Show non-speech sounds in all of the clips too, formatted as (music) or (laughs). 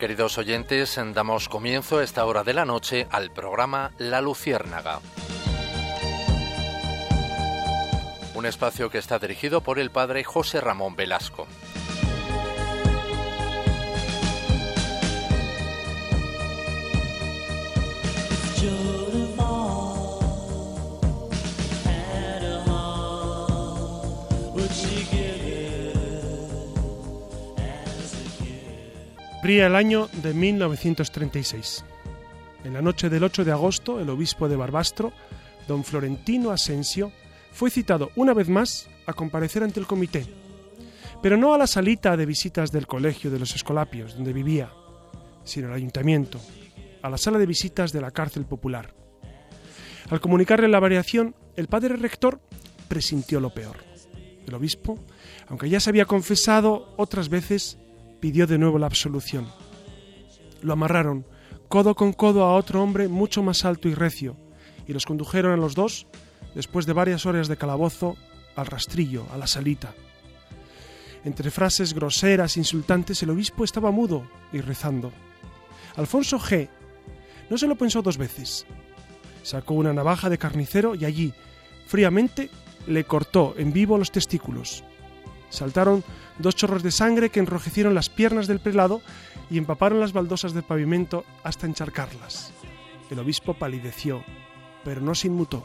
Queridos oyentes, damos comienzo a esta hora de la noche al programa La Luciérnaga. Un espacio que está dirigido por el padre José Ramón Velasco. Ría el año de 1936. En la noche del 8 de agosto, el obispo de Barbastro, don Florentino Asensio, fue citado una vez más a comparecer ante el comité, pero no a la salita de visitas del colegio de los Escolapios, donde vivía, sino al ayuntamiento, a la sala de visitas de la cárcel popular. Al comunicarle la variación, el padre rector presintió lo peor. El obispo, aunque ya se había confesado otras veces, pidió de nuevo la absolución. Lo amarraron codo con codo a otro hombre mucho más alto y recio, y los condujeron a los dos, después de varias horas de calabozo, al rastrillo, a la salita. Entre frases groseras, insultantes, el obispo estaba mudo y rezando. Alfonso G. no se lo pensó dos veces. Sacó una navaja de carnicero y allí, fríamente, le cortó en vivo los testículos. Saltaron dos chorros de sangre que enrojecieron las piernas del prelado y empaparon las baldosas del pavimento hasta encharcarlas. El obispo palideció, pero no se inmutó.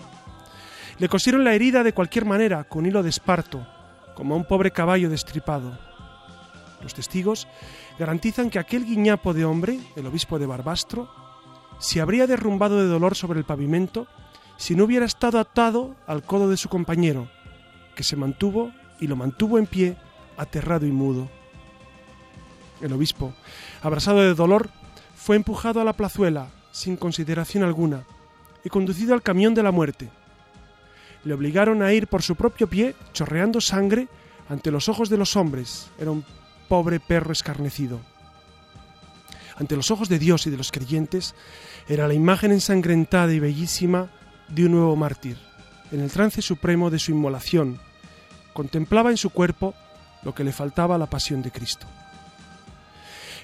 Le cosieron la herida de cualquier manera, con hilo de esparto, como a un pobre caballo destripado. Los testigos garantizan que aquel guiñapo de hombre, el obispo de Barbastro, se habría derrumbado de dolor sobre el pavimento si no hubiera estado atado al codo de su compañero, que se mantuvo y lo mantuvo en pie, aterrado y mudo. El obispo, abrasado de dolor, fue empujado a la plazuela, sin consideración alguna, y conducido al camión de la muerte. Le obligaron a ir por su propio pie, chorreando sangre, ante los ojos de los hombres. Era un pobre perro escarnecido. Ante los ojos de Dios y de los creyentes, era la imagen ensangrentada y bellísima de un nuevo mártir, en el trance supremo de su inmolación, contemplaba en su cuerpo lo que le faltaba a la pasión de Cristo.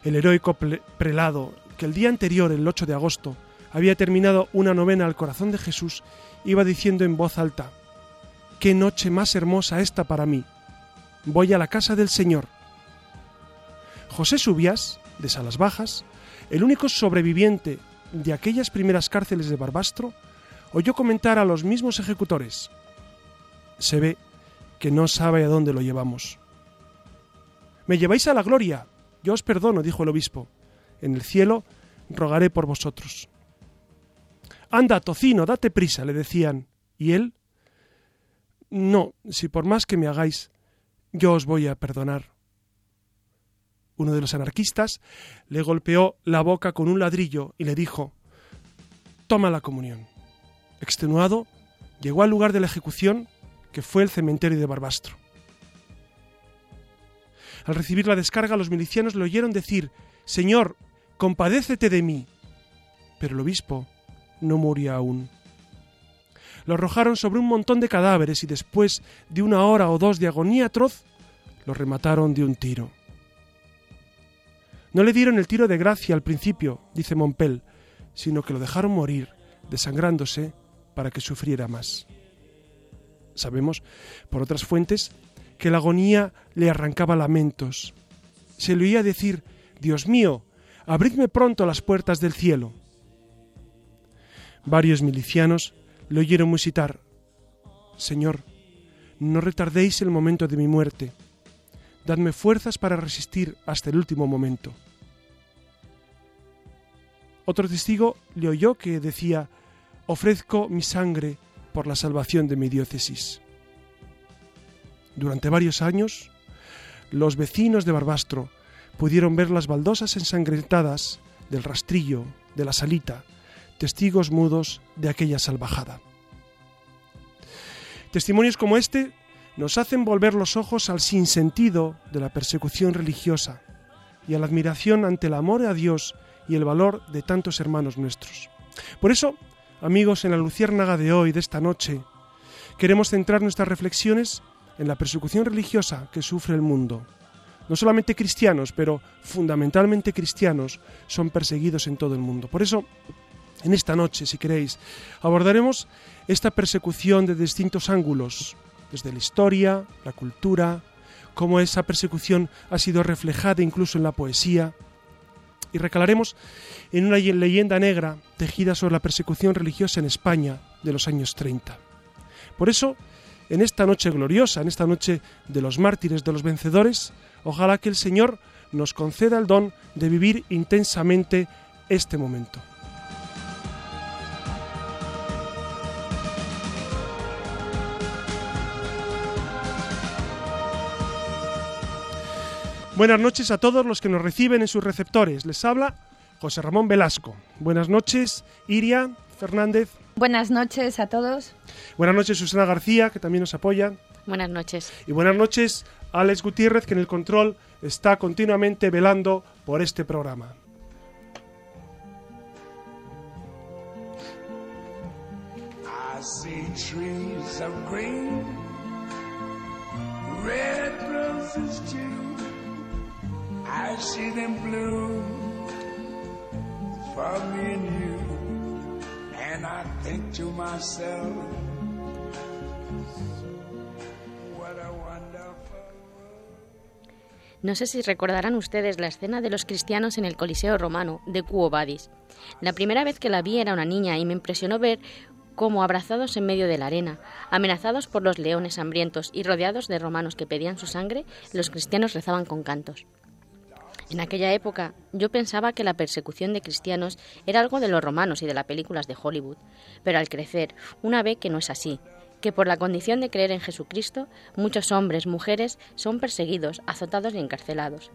El heroico prelado, que el día anterior, el 8 de agosto, había terminado una novena al corazón de Jesús, iba diciendo en voz alta, Qué noche más hermosa esta para mí. Voy a la casa del Señor. José Subias, de Salas Bajas, el único sobreviviente de aquellas primeras cárceles de Barbastro, oyó comentar a los mismos ejecutores. Se ve que no sabe a dónde lo llevamos. Me lleváis a la gloria. Yo os perdono, dijo el obispo. En el cielo rogaré por vosotros. Anda, tocino, date prisa, le decían. ¿Y él? No, si por más que me hagáis, yo os voy a perdonar. Uno de los anarquistas le golpeó la boca con un ladrillo y le dijo Toma la comunión. Extenuado, llegó al lugar de la ejecución que fue el cementerio de Barbastro. Al recibir la descarga, los milicianos le oyeron decir Señor, compadécete de mí. Pero el obispo no moría aún. Lo arrojaron sobre un montón de cadáveres y después de una hora o dos de agonía atroz, lo remataron de un tiro. No le dieron el tiro de gracia al principio, dice Montpel, sino que lo dejaron morir, desangrándose, para que sufriera más. Sabemos, por otras fuentes, que la agonía le arrancaba lamentos. Se le oía decir, Dios mío, abridme pronto las puertas del cielo. Varios milicianos le oyeron musitar, Señor, no retardéis el momento de mi muerte, dadme fuerzas para resistir hasta el último momento. Otro testigo le oyó que decía, ofrezco mi sangre por la salvación de mi diócesis. Durante varios años, los vecinos de Barbastro pudieron ver las baldosas ensangrentadas del rastrillo, de la salita, testigos mudos de aquella salvajada. Testimonios como este nos hacen volver los ojos al sinsentido de la persecución religiosa y a la admiración ante el amor a Dios y el valor de tantos hermanos nuestros. Por eso, Amigos, en la luciérnaga de hoy, de esta noche, queremos centrar nuestras reflexiones en la persecución religiosa que sufre el mundo, no solamente cristianos, pero fundamentalmente cristianos, son perseguidos en todo el mundo. Por eso, en esta noche, si queréis, abordaremos esta persecución de distintos ángulos, desde la historia, la cultura, cómo esa persecución ha sido reflejada incluso en la poesía, y recalaremos en una leyenda negra tejida sobre la persecución religiosa en España de los años 30. Por eso, en esta noche gloriosa, en esta noche de los mártires, de los vencedores, ojalá que el Señor nos conceda el don de vivir intensamente este momento. Buenas noches a todos los que nos reciben en sus receptores. Les habla José Ramón Velasco. Buenas noches, Iria Fernández. Buenas noches a todos. Buenas noches, Susana García, que también nos apoya. Buenas noches. Y buenas noches, Alex Gutiérrez, que en el control está continuamente velando por este programa. I see them blue for me and you. And I think to myself, what a wonderful No sé si recordarán ustedes la escena de los cristianos en el Coliseo romano de Quo Vadis. La primera vez que la vi era una niña y me impresionó ver cómo abrazados en medio de la arena, amenazados por los leones hambrientos y rodeados de romanos que pedían su sangre, los cristianos rezaban con cantos. En aquella época yo pensaba que la persecución de cristianos era algo de los romanos y de las películas de Hollywood, pero al crecer una ve que no es así, que por la condición de creer en Jesucristo muchos hombres, mujeres son perseguidos, azotados y encarcelados.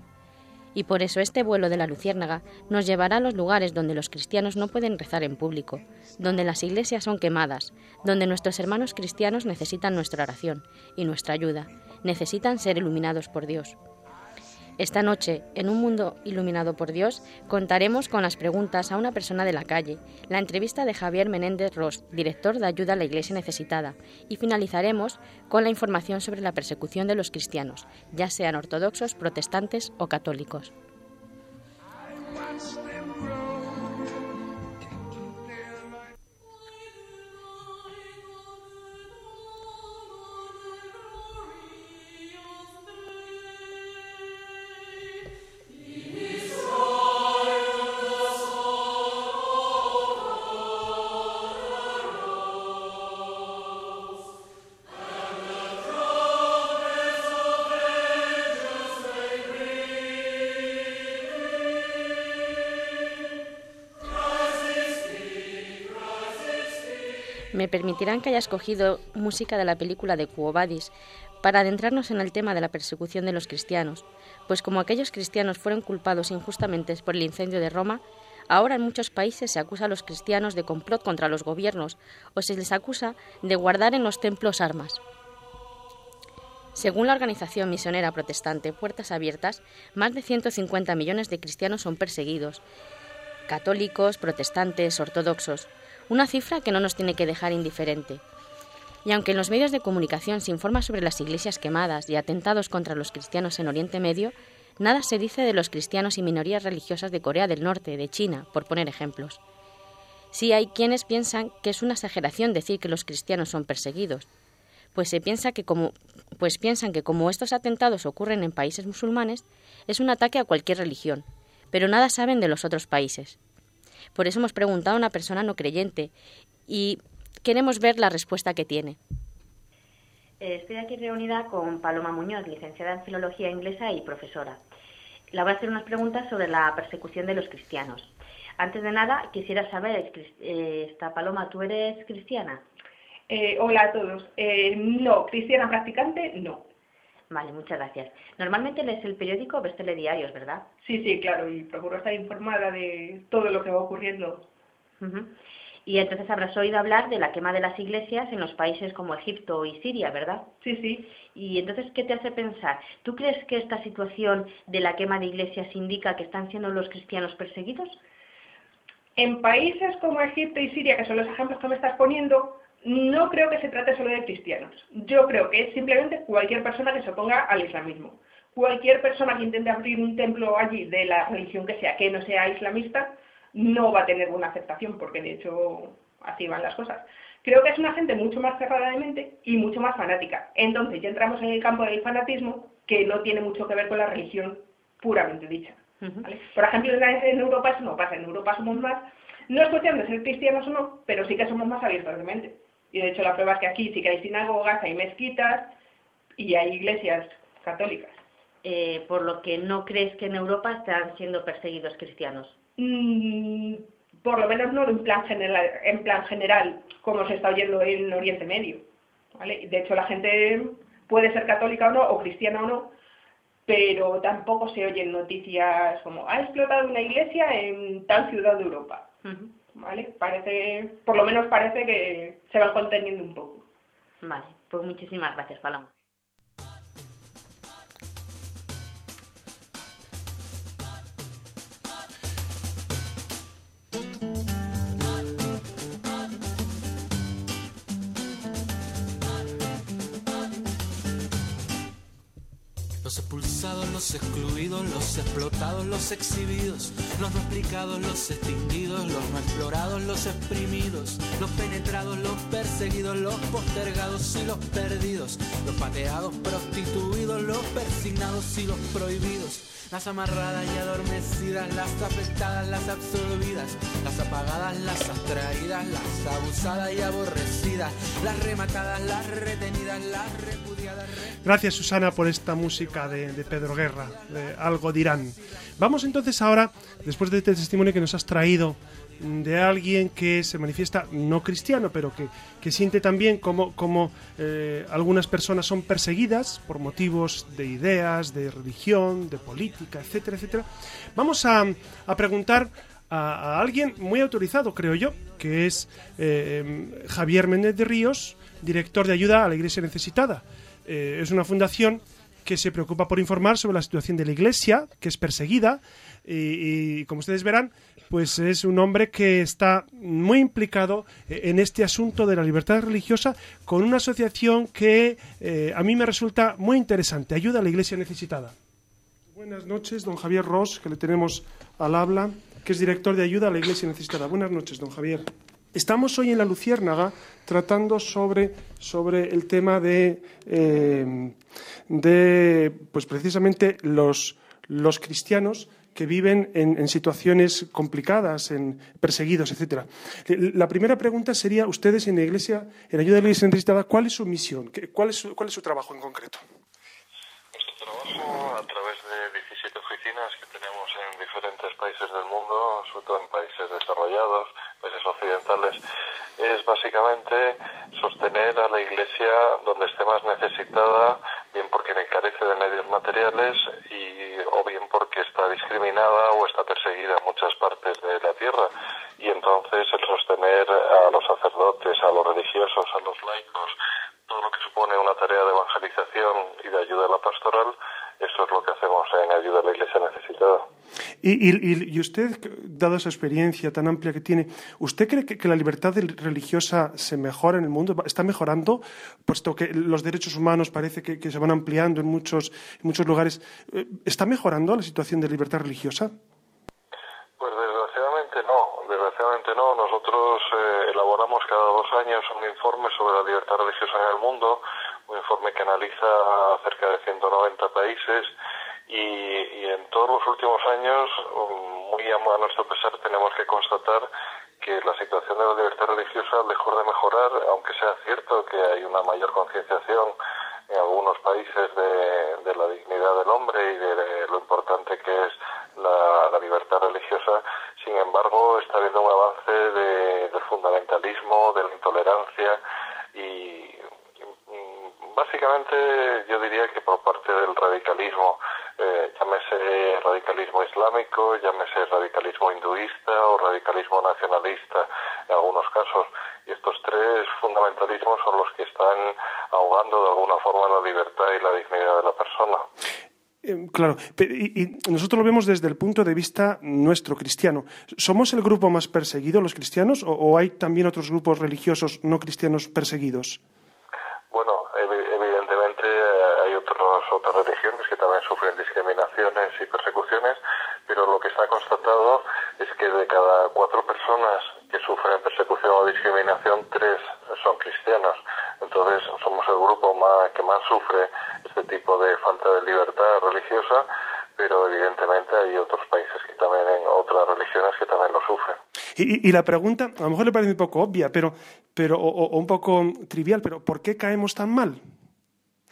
Y por eso este vuelo de la Luciérnaga nos llevará a los lugares donde los cristianos no pueden rezar en público, donde las iglesias son quemadas, donde nuestros hermanos cristianos necesitan nuestra oración y nuestra ayuda, necesitan ser iluminados por Dios. Esta noche, en un mundo iluminado por Dios, contaremos con las preguntas a una persona de la calle, la entrevista de Javier Menéndez Ross, director de ayuda a la Iglesia necesitada, y finalizaremos con la información sobre la persecución de los cristianos, ya sean ortodoxos, protestantes o católicos. Permitirán que haya escogido música de la película de Quo Vadis para adentrarnos en el tema de la persecución de los cristianos, pues como aquellos cristianos fueron culpados injustamente por el incendio de Roma, ahora en muchos países se acusa a los cristianos de complot contra los gobiernos o se les acusa de guardar en los templos armas. Según la organización misionera protestante Puertas Abiertas, más de 150 millones de cristianos son perseguidos, católicos, protestantes, ortodoxos, una cifra que no nos tiene que dejar indiferente. Y aunque en los medios de comunicación se informa sobre las iglesias quemadas y atentados contra los cristianos en Oriente Medio, nada se dice de los cristianos y minorías religiosas de Corea del Norte, de China, por poner ejemplos. Sí hay quienes piensan que es una exageración decir que los cristianos son perseguidos, pues se piensa que como pues piensan que como estos atentados ocurren en países musulmanes, es un ataque a cualquier religión, pero nada saben de los otros países. Por eso hemos preguntado a una persona no creyente y queremos ver la respuesta que tiene. Eh, estoy aquí reunida con Paloma Muñoz, licenciada en Filología Inglesa y profesora. La voy a hacer unas preguntas sobre la persecución de los cristianos. Antes de nada, quisiera saber, eh, esta Paloma, ¿tú eres cristiana? Eh, hola a todos. no, cristiana practicante, no. Vale, muchas gracias. Normalmente lees el periódico o ves telediarios, ¿verdad? Sí, sí, claro, y procuro estar informada de todo lo que va ocurriendo. Y entonces habrás oído hablar de la quema de las iglesias en los países como Egipto y Siria, ¿verdad? Sí, sí. Y entonces, ¿qué te hace pensar? ¿Tú crees que esta situación de la quema de iglesias indica que están siendo los cristianos perseguidos? En países como Egipto y Siria, que son los ejemplos que me estás poniendo, no creo que se trate solo de cristianos. Yo creo que es simplemente cualquier persona que se oponga al islamismo. cualquier persona que intente abrir un templo allí de la religión que sea, que no sea islamista, no va a tener buena aceptación, porque de hecho así van las cosas. Creo que es una gente mucho más cerrada de mente y mucho más fanática. Entonces ya entramos en el campo del fanatismo, que no tiene mucho que ver con la religión puramente dicha. Por ejemplo, en Europa eso no pasa. En Europa somos más, no es cuestión de ser cristianos o no, pero sí que somos más abiertos de mente. Y de hecho la prueba es que aquí sí que hay sinagogas, hay mezquitas y hay iglesias católicas. Eh, por lo que no crees que en Europa están siendo perseguidos cristianos. Mm, por lo menos no en plan general, en plan general como se está oyendo en Oriente Medio. ¿vale? De hecho, la gente puede ser católica o no, o cristiana o no, pero tampoco se oyen noticias como ha explotado una iglesia en tal ciudad de Europa. ¿Vale? Parece, por lo menos parece que se van conteniendo un poco. Vale, pues muchísimas gracias, Paloma. Los excluidos, los explotados, los exhibidos, los no explicados, los extinguidos, los no explorados, los exprimidos, los penetrados, los perseguidos, los postergados y los perdidos, los pateados, prostituidos, los persignados y los prohibidos las amarradas y adormecidas, las afectadas, las absorbidas, las apagadas, las abstraídas, las abusadas y aborrecidas, las rematadas, las retenidas, las repudiadas. Gracias Susana por esta música de, Pedro Guerra, de Algo dirán. Vamos entonces ahora, después de este testimonio que nos has traído de alguien que se manifiesta no cristiano, pero que, que siente también como, como eh, algunas personas son perseguidas por motivos de ideas, de religión, de política, etcétera, etcétera. Vamos a, a preguntar a, alguien muy autorizado, creo yo, que es eh, Javier Méndez de Ríos, director de ayuda a la Iglesia Necesitada. Eh, es una fundación que se preocupa por informar sobre la situación de la Iglesia, que es perseguida, y como ustedes verán, pues es un hombre que está muy implicado eh, en este asunto de la libertad religiosa con una asociación que eh, a mí me resulta muy interesante, ayuda a la iglesia necesitada. Buenas noches, don Javier Ross, que le tenemos al habla, que es director de ayuda a la iglesia necesitada. Buenas noches, don Javier. Estamos hoy en la Luciérnaga tratando sobre, sobre el tema de, eh, de pues precisamente los, los cristianos que viven en, situaciones complicadas, en perseguidos, etcétera. La primera pregunta sería, ustedes en la Iglesia, en ayuda de la Iglesia necesitada, ¿cuál es su misión? ¿Cuál es su, cuál es su trabajo en concreto? Nuestro trabajo, a través de 17 oficinas que tenemos en diferentes países del mundo, sobre todo en países desarrollados, países occidentales, es básicamente sostener a la Iglesia donde esté más necesitada, bien porque carece de medios materiales y o bien porque está discriminada o está perseguida en muchas partes de la tierra. Y entonces el sostener a los sacerdotes, a los religiosos, a los laicos, todo lo que supone una tarea de evangelización y de ayuda a la pastoral, eso es lo que hacemos en ayuda a la iglesia necesitada. Y, usted, dada esa experiencia tan amplia que tiene, ¿usted cree que, la libertad religiosa se mejora en el mundo? ¿Está mejorando? Puesto que los derechos humanos parece que, se van ampliando en muchos, en muchos lugares. Eh, ¿Está mejorando la situación de libertad religiosa? Pues desgraciadamente no, desgraciadamente no. Nosotros eh, elaboramos cada dos años un informe sobre la libertad religiosa en el mundo, un informe que analiza cerca de 190 países y, en todos los últimos años, muy a, nuestro pesar, tenemos que constatar que la situación de la libertad religiosa, lejos de mejorar, aunque sea cierto que hay una mayor concienciación en algunos países de, la dignidad del hombre y de, lo importante que es la, libertad religiosa, sin embargo está habiendo un avance del fundamentalismo, de la intolerancia y básicamente yo diría que por parte del radicalismo eh, llámese radicalismo islámico, llámese radicalismo hinduista o radicalismo nacionalista en algunos casos. Y estos tres fundamentalismos son los que están ahogando de alguna forma la libertad y la dignidad de la persona. Eh, claro, y, nosotros lo vemos desde el punto de vista nuestro, cristiano. ¿Somos el grupo más perseguido, los cristianos, o hay también otros grupos religiosos no cristianos perseguidos? Bueno, evidentemente eh, hay otros otras, religiones que también sufren discriminaciones y persecuciones, pero lo que está constatado es que de cada cuatro personas que sufren persecución o discriminación, tres son cristianos. Entonces somos el grupo que más sufre este tipo de falta de libertad religiosa, pero evidentemente hay otros países que también, en otras religiones que también lo sufren. Y, la pregunta, a lo mejor le parece un poco obvia, pero, pero o, un poco trivial, pero ¿por qué caemos tan mal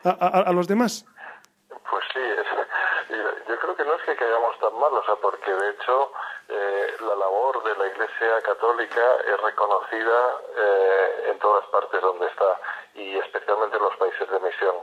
a, los demás? Pues sí, yo creo que no es que caigamos tan mal, o sea, porque de hecho eh, la labor de la Iglesia Católica es reconocida eh, en todas partes donde está y especialmente en los países de misión.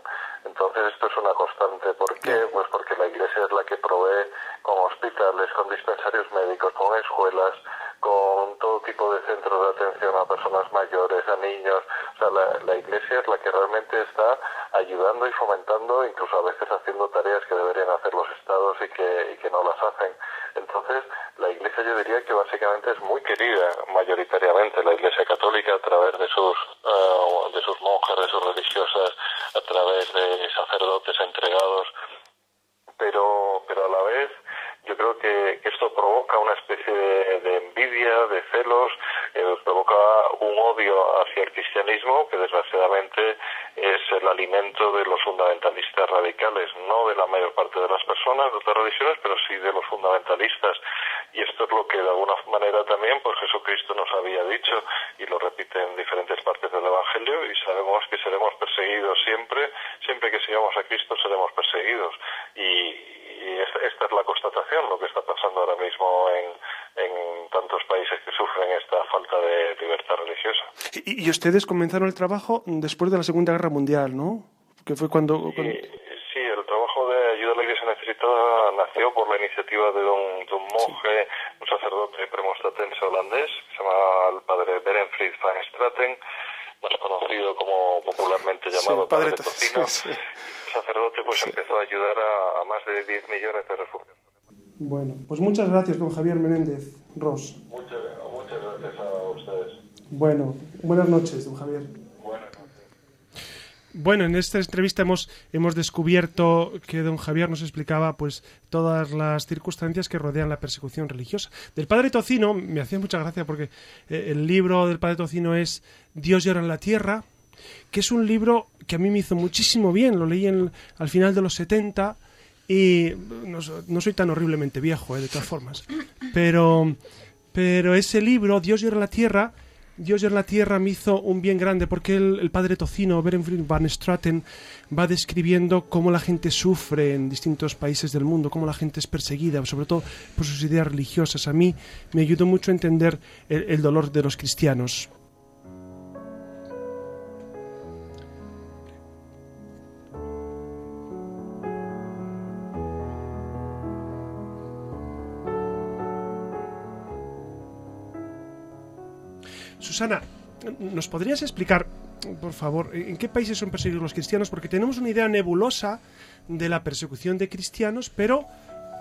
Entonces esto es una constante. ¿Por qué? Pues porque la Iglesia es la que provee con hospitales, con dispensarios médicos, con escuelas, con todo tipo de centros de atención a personas mayores, a niños. O sea, la, Iglesia es la que realmente está ayudando y fomentando, incluso a veces haciendo tareas que deberían hacer los estados y que, y que no las hacen. Entonces, la Iglesia yo diría que básicamente es muy querida mayoritariamente, la Iglesia Católica a través de sus, uh, de sus monjas, de sus religiosas, a través de sacerdotes entregados, pero, pero a la vez yo creo que, esto provoca una especie de, envidia, de celos, eh, provoca un odio hacia el cristianismo que desgraciadamente es el alimento de los fundamentalistas radicales, no de la mayor parte de las personas de otras religiones, pero sí de los fundamentalistas. Y esto es lo que de alguna manera también pues Jesucristo nos había dicho y lo repite en diferentes partes del Evangelio y sabemos que seremos perseguidos siempre, siempre que sigamos a Cristo seremos perseguidos. Y, esta, es la constatación, lo que está pasando ahora mismo en, en tantos países que sufren esta falta de libertad religiosa. Y, ustedes comenzaron el trabajo después de la Segunda Guerra Mundial, ¿no? Que fue cuando... Sí, el trabajo de ayuda a la Iglesia necesitada nació por la iniciativa de un, monje, un sacerdote premostatense holandés, que se llama el padre Berenfried van Straten, más conocido como popularmente llamado Padre, Tocino. (laughs) El sacerdote pues empezó a ayudar a, más de 10 millones de refugiados. Bueno, pues muchas gracias, don Javier Menéndez Ross. Muchas, muchas gracias a ustedes. Bueno, buenas noches, don Javier. Bueno, en esta entrevista hemos, hemos descubierto que don Javier nos explicaba pues todas las circunstancias que rodean la persecución religiosa. Del padre Tocino me hacía mucha gracia porque eh, el libro del padre Tocino es Dios llora en la tierra, que es un libro que a mí me hizo muchísimo bien, lo leí al final de los 70 y no, soy tan horriblemente viejo, eh, de todas formas, pero, pero ese libro, Dios llora en la tierra, Dios en la tierra me hizo un bien grande porque el, padre Tocino, Berenfried van Straten, va describiendo cómo la gente sufre en distintos países del mundo, cómo la gente es perseguida, sobre todo por sus ideas religiosas. A mí me ayudó mucho a entender el dolor de los cristianos. Susana, ¿nos podrías explicar, por favor, en qué países son perseguidos los cristianos? Porque tenemos una idea nebulosa de la persecución de cristianos, pero,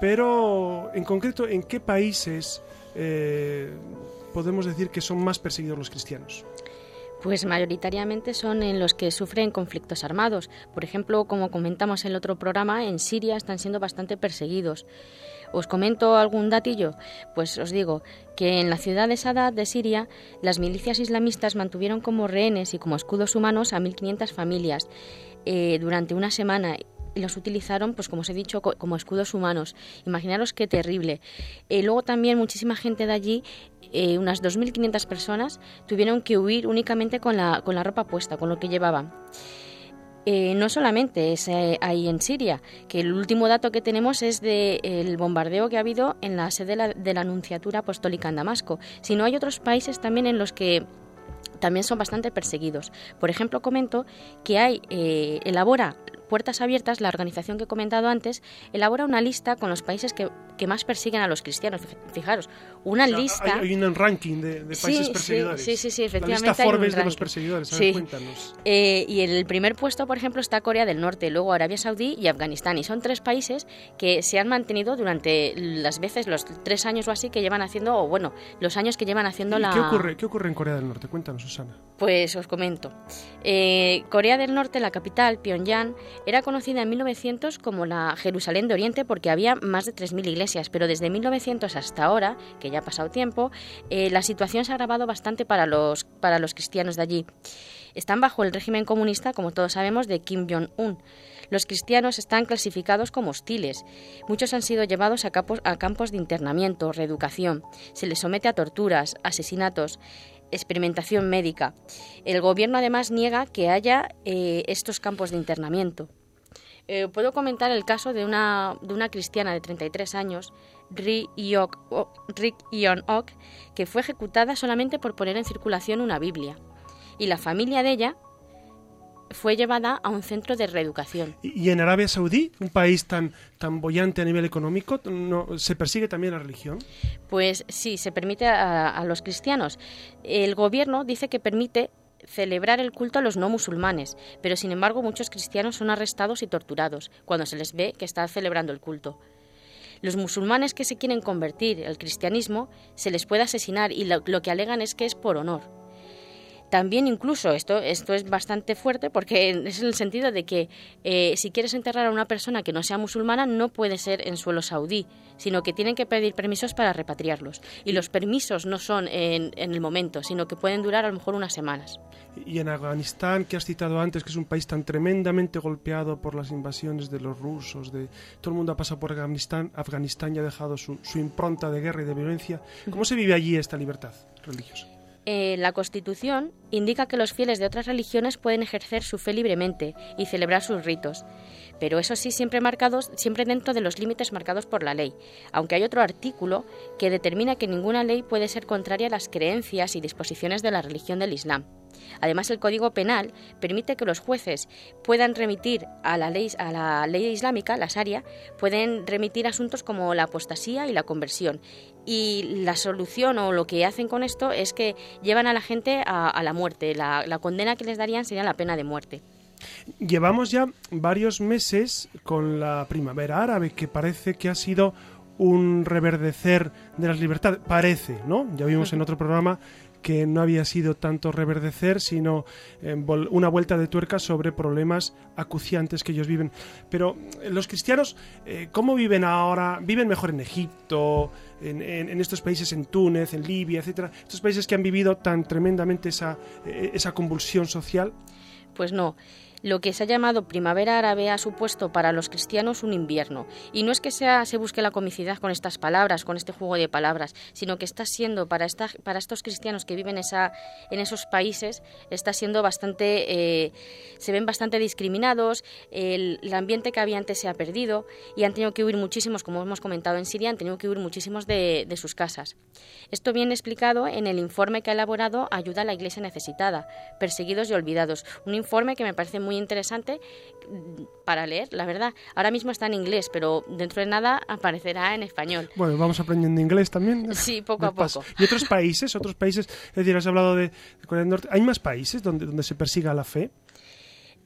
pero en concreto, ¿en qué países eh, podemos decir que son más perseguidos los cristianos? Pues mayoritariamente son en los que sufren conflictos armados. Por ejemplo, como comentamos en el otro programa, en Siria están siendo bastante perseguidos. Os comento algún datillo, pues os digo que en la ciudad de Sadat de Siria las milicias islamistas mantuvieron como rehenes y como escudos humanos a 1.500 familias eh, durante una semana y los utilizaron, pues como os he dicho, como escudos humanos. Imaginaros qué terrible. Eh, luego también muchísima gente de allí, eh, unas 2.500 personas, tuvieron que huir únicamente con la, con la ropa puesta, con lo que llevaban. Eh, no solamente es eh, ahí en Siria, que el último dato que tenemos es del bombardeo que ha habido en la sede de la, Anunciatura Apostólica en Damasco, sino hay otros países también en los que también son bastante perseguidos. Por ejemplo, comento que hay, eh, elabora Puertas Abiertas, la organización que he comentado antes, elabora una lista con los países que, que más persiguen a los cristianos. Fijaros, una lista... Hay, un ranking de, países perseguidores. Sí, sí, sí, efectivamente. La lista Forbes de los perseguidores, sí. cuéntanos. Eh, y en el primer puesto, por ejemplo, está Corea del Norte, luego Arabia Saudí y Afganistán. Y son tres países que se han mantenido durante las veces, los tres años o así que llevan haciendo, o bueno, los años que llevan haciendo la... ¿Qué ocurre, ¿Qué ocurre en Corea del Norte? Cuéntanos, Susana. Pues os comento. Eh, Corea del Norte, la capital, Pyongyang, era conocida en 1900 como la Jerusalén de Oriente porque había más de 3.000 iglesias, pero desde 1900 hasta ahora, que ya ha pasado tiempo, eh, la situación se ha agravado bastante para los, para los cristianos de allí. Están bajo el régimen comunista, como todos sabemos, de Kim Jong-un. Los cristianos están clasificados como hostiles. Muchos han sido llevados a campos, a de internamiento, reeducación. Se les somete a torturas, asesinatos experimentación médica. El gobierno además niega que haya eh, estos campos de internamiento. Eh, puedo comentar el caso de una, de una cristiana de 33 años, Ri Yeon-ok, que fue ejecutada solamente por poner en circulación una Biblia. Y la familia de ella fue llevada a un centro de reeducación. ¿Y en Arabia Saudí, un país tan, tan bollante a nivel económico, no, se persigue también la religión? Pues sí, se permite a, los cristianos. El gobierno dice que permite celebrar el culto a los no musulmanes, pero sin embargo muchos cristianos son arrestados y torturados cuando se les ve que están celebrando el culto. Los musulmanes que se quieren convertir al cristianismo se les puede asesinar y lo que alegan es que es por honor. También incluso, esto, esto es bastante fuerte porque es en el sentido de que eh, si quieres enterrar a una persona que no sea musulmana no puede ser en suelo saudí, sino que tienen que pedir permisos para repatriarlos. Y los permisos no son en, en el momento, sino que pueden durar a lo mejor unas semanas. Y en Afganistán, que has citado antes, que es un país tan tremendamente golpeado por las invasiones de los rusos, de todo el mundo ha pasado por Afganistán, Afganistán ya ha dejado su, su impronta de guerra y de violencia. ¿Cómo se vive allí esta libertad religiosa? Eh, la Constitución indica que los fieles de otras religiones pueden ejercer su fe libremente y celebrar sus ritos, pero eso sí siempre marcados, siempre dentro de los límites marcados por la ley, aunque hay otro artículo que determina que ninguna ley puede ser contraria a las creencias y disposiciones de la religión del Islam. Además, el Código Penal permite que los jueces puedan remitir a la ley, a la ley islámica, la Sharia, pueden remitir asuntos como la apostasía y la conversión. Y la solución o lo que hacen con esto es que llevan a la gente a, la muerte. La, la condena que les darían sería la pena de muerte. Llevamos ya varios meses con la primavera árabe, que parece que ha sido un reverdecer de las libertades. Parece, ¿no? Ya vimos en otro programa que no había sido tanto reverdecer, sino eh, una vuelta de tuerca sobre problemas acuciantes que ellos viven. Pero eh, los cristianos, eh, ¿cómo viven ahora? ¿Viven mejor en Egipto, en, estos países, en Túnez, en Libia, etcétera? Estos países que han vivido tan tremendamente esa, esa convulsión social. Pues no. Lo que se ha llamado primavera árabe ha supuesto para los cristianos un invierno. Y no es que sea, se busque la comicidad con estas palabras, con este juego de palabras, sino que está siendo para, estos cristianos que viven esa, en esos países, está siendo bastante, eh, se ven bastante discriminados, el, ambiente que había antes se ha perdido y han tenido que huir muchísimos, como hemos comentado en Siria, han tenido que huir muchísimos de, de sus casas. Esto viene explicado en el informe que ha elaborado Ayuda a la Iglesia Necesitada, Perseguidos y Olvidados, un informe que me parece muy muy interesante mm, para leer, la verdad. Ahora mismo está en inglés, pero dentro de nada aparecerá en español. Bueno, vamos aprendiendo inglés también. (laughs) Sí, poco a poco. ¿Y otros países? ¿Otros países? Es decir, has hablado de Corea del Norte. ¿Hay más países donde, donde se persiga la fe?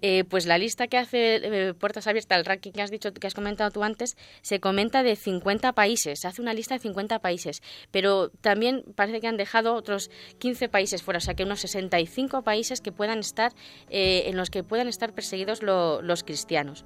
Eh, pues la lista que hace eh, Puertas Abiertas, el ranking que has dicho, que has comentado tú antes, se comenta de 50 países, se hace una lista de 50 países, pero también parece que han dejado otros 15 países fuera, o sea que unos 65 países que puedan estar, eh, en los que puedan estar perseguidos los cristianos.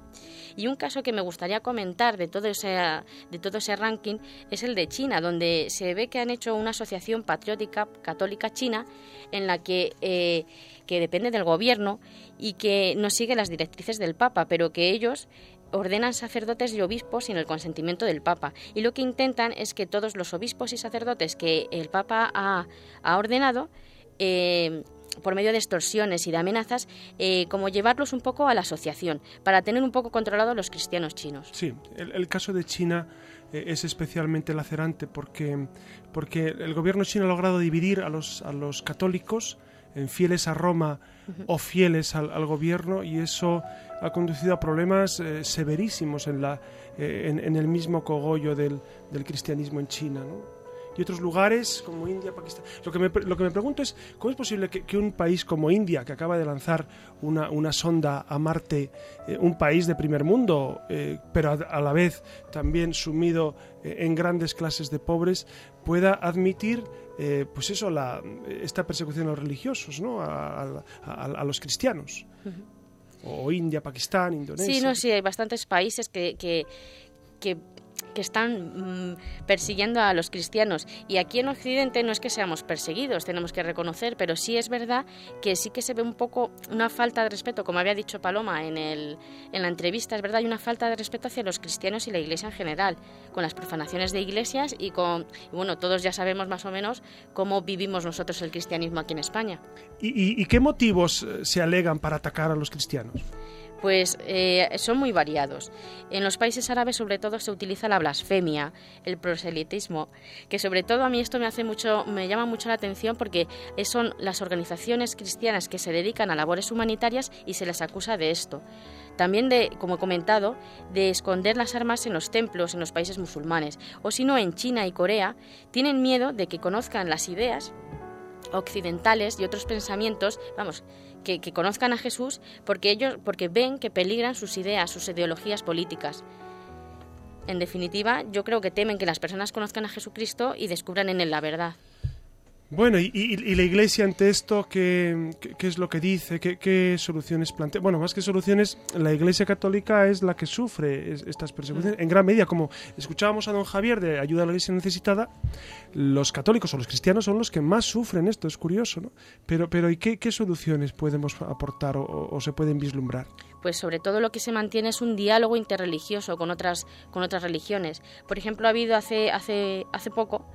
Y un caso que me gustaría comentar de todo, ese, de todo ese ranking es el de China, donde se ve que han hecho una asociación patriótica católica china en la que que depende del gobierno y que no sigue las directrices del Papa, pero que ellos ordenan sacerdotes y obispos sin el consentimiento del Papa. Y lo que intentan es que todos los obispos y sacerdotes que el Papa ha, ordenado, eh, por medio de extorsiones y de amenazas, eh, como llevarlos un poco a la asociación, para tener un poco controlado a los cristianos chinos. Sí, el, caso de China eh, es especialmente lacerante porque, porque el gobierno chino ha logrado dividir a los, a los católicos fieles a Roma o fieles al, gobierno y eso ha conducido a problemas eh, severísimos en, la, eh, en, el mismo cogollo del, del cristianismo en China. ¿no? y otros lugares como India, Pakistán. Lo que me, lo que me pregunto es, ¿cómo es posible que, un país como India, que acaba de lanzar una, una sonda a Marte, eh, un país de primer mundo, pero a, la vez también sumido en grandes clases de pobres, pueda admitir pues eso, la, esta persecución a los religiosos, ¿no? a, los cristianos? O India, Pakistán, Indonesia. Sí, no, sí, hay bastantes países que, que, que que están mm, persiguiendo a los cristianos. Y aquí en Occidente no es que seamos perseguidos, tenemos que reconocer, pero sí es verdad que sí que se ve un poco una falta de respeto, como había dicho Paloma en, el, en la entrevista, es verdad, hay una falta de respeto hacia los cristianos y la Iglesia en general, con las profanaciones de iglesias y con, bueno, todos ya sabemos más o menos cómo vivimos nosotros el cristianismo aquí en España. y qué motivos eh, se alegan para atacar a los cristianos? Pues eh, son muy variados. En los países árabes sobre todo se utiliza la blasfemia, el proselitismo, que sobre todo a mí esto me hace mucho, me llama mucho la atención porque son las organizaciones cristianas que se dedican a labores humanitarias y se les acusa de esto. También de, como he comentado, de esconder las armas en los templos en los países musulmanes, o si no en China y Corea, tienen miedo de que conozcan las ideas occidentales y otros pensamientos, vamos, que, conozcan a Jesús porque ellos porque ven que peligran sus ideas, sus ideologías políticas. En definitiva, yo creo que temen que las personas conozcan a Jesucristo y descubran en él la verdad. Bueno, y, la Iglesia ante esto, ¿qué, es lo que dice? ¿Qué, soluciones plantea? Bueno, más que soluciones, la Iglesia Católica es la que sufre estas persecuciones. Mm. En gran medida, como escuchábamos a don Javier de Ayuda a la Iglesia Necesitada, los católicos o los cristianos son los que más sufren esto, es curioso, ¿no? Pero, pero ¿y qué, soluciones podemos aportar o, se pueden vislumbrar? pues sobre todo lo que se mantiene es un diálogo interreligioso con otras, con otras religiones. Por ejemplo, ha habido hace, hace, hace poco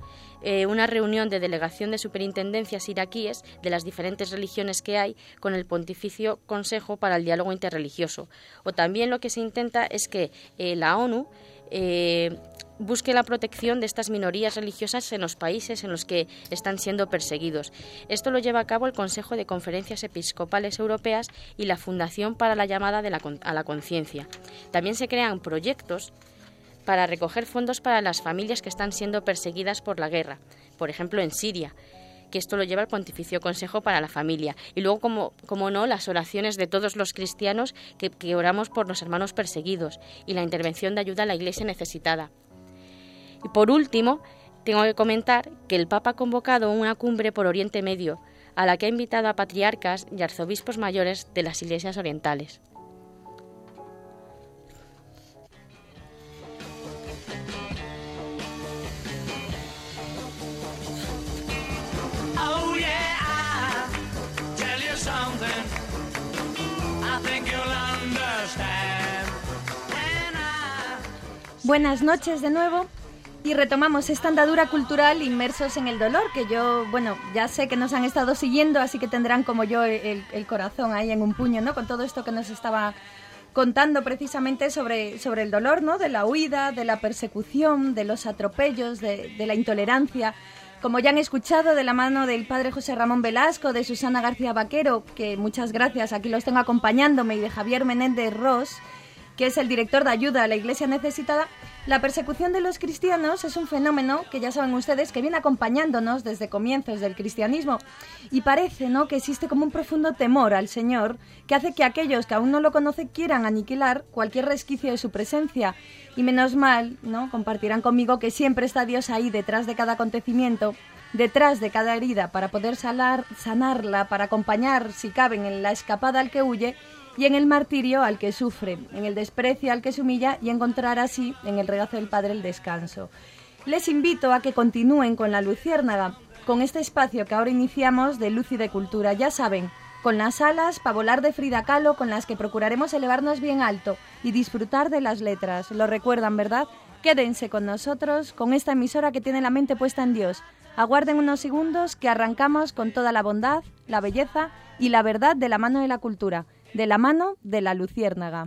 eh, una reunión de delegación de superintendencias iraquíes de las diferentes religiones que hay con el Pontificio Consejo para el Diálogo Interreligioso. O también lo que se intenta es que eh, la ONU eh, busque la protección de estas minorías religiosas en los países en los que están siendo perseguidos. Esto lo lleva a cabo el Consejo de Conferencias Episcopales Europeas y la Fundación para la llamada a la conciencia. También se crean proyectos para recoger fondos para las familias que están siendo perseguidas por la guerra, por ejemplo en Siria, que esto lo lleva el Pontificio Consejo para la Familia. Y luego, como, como no, las oraciones de todos los cristianos que, que oramos por los hermanos perseguidos y la intervención de ayuda a la Iglesia necesitada. Y por último, tengo que comentar que el Papa ha convocado una cumbre por Oriente Medio, a la que ha invitado a patriarcas y arzobispos mayores de las iglesias orientales. Buenas noches de nuevo y retomamos esta andadura cultural inmersos en el dolor, que yo, bueno, ya sé que nos han estado siguiendo, así que tendrán como yo el, corazón ahí en un puño, ¿no? Con todo esto que nos estaba contando precisamente sobre, sobre el dolor, ¿no? De la huida, de la persecución, de los atropellos, de, de la intolerancia. Como ya han escuchado de la mano del padre José Ramón Velasco, de Susana García Vaquero, que muchas gracias, aquí los tengo acompañándome, y de Javier Menéndez Ross, que es el director de ayuda a la Iglesia necesitada, la persecución de los cristianos es un fenómeno que ya saben ustedes que viene acompañándonos desde comienzos del cristianismo y parece, ¿no?, que existe como un profundo temor al Señor que hace que aquellos que aún no lo conocen quieran aniquilar cualquier resquicio de su presencia y menos mal, ¿no?, compartirán conmigo que siempre está Dios ahí detrás de cada acontecimiento detrás de cada herida para poder sanar, sanarla, para acompañar, si caben, en la escapada al que huye y en el martirio al que sufre, en el desprecio al que se humilla y encontrar así en el regazo del Padre el descanso. Les invito a que continúen con la Luciérnaga, con este espacio que ahora iniciamos de luz y de cultura. Ya saben, con las alas para volar de Frida Kahlo, con las que procuraremos elevarnos bien alto y disfrutar de las letras. Lo recuerdan, ¿verdad? Quédense con nosotros, con esta emisora que tiene la mente puesta en Dios. Aguarden unos segundos que arrancamos con toda la bondad, la belleza y la verdad de la mano de la cultura de la mano de la luciérnaga.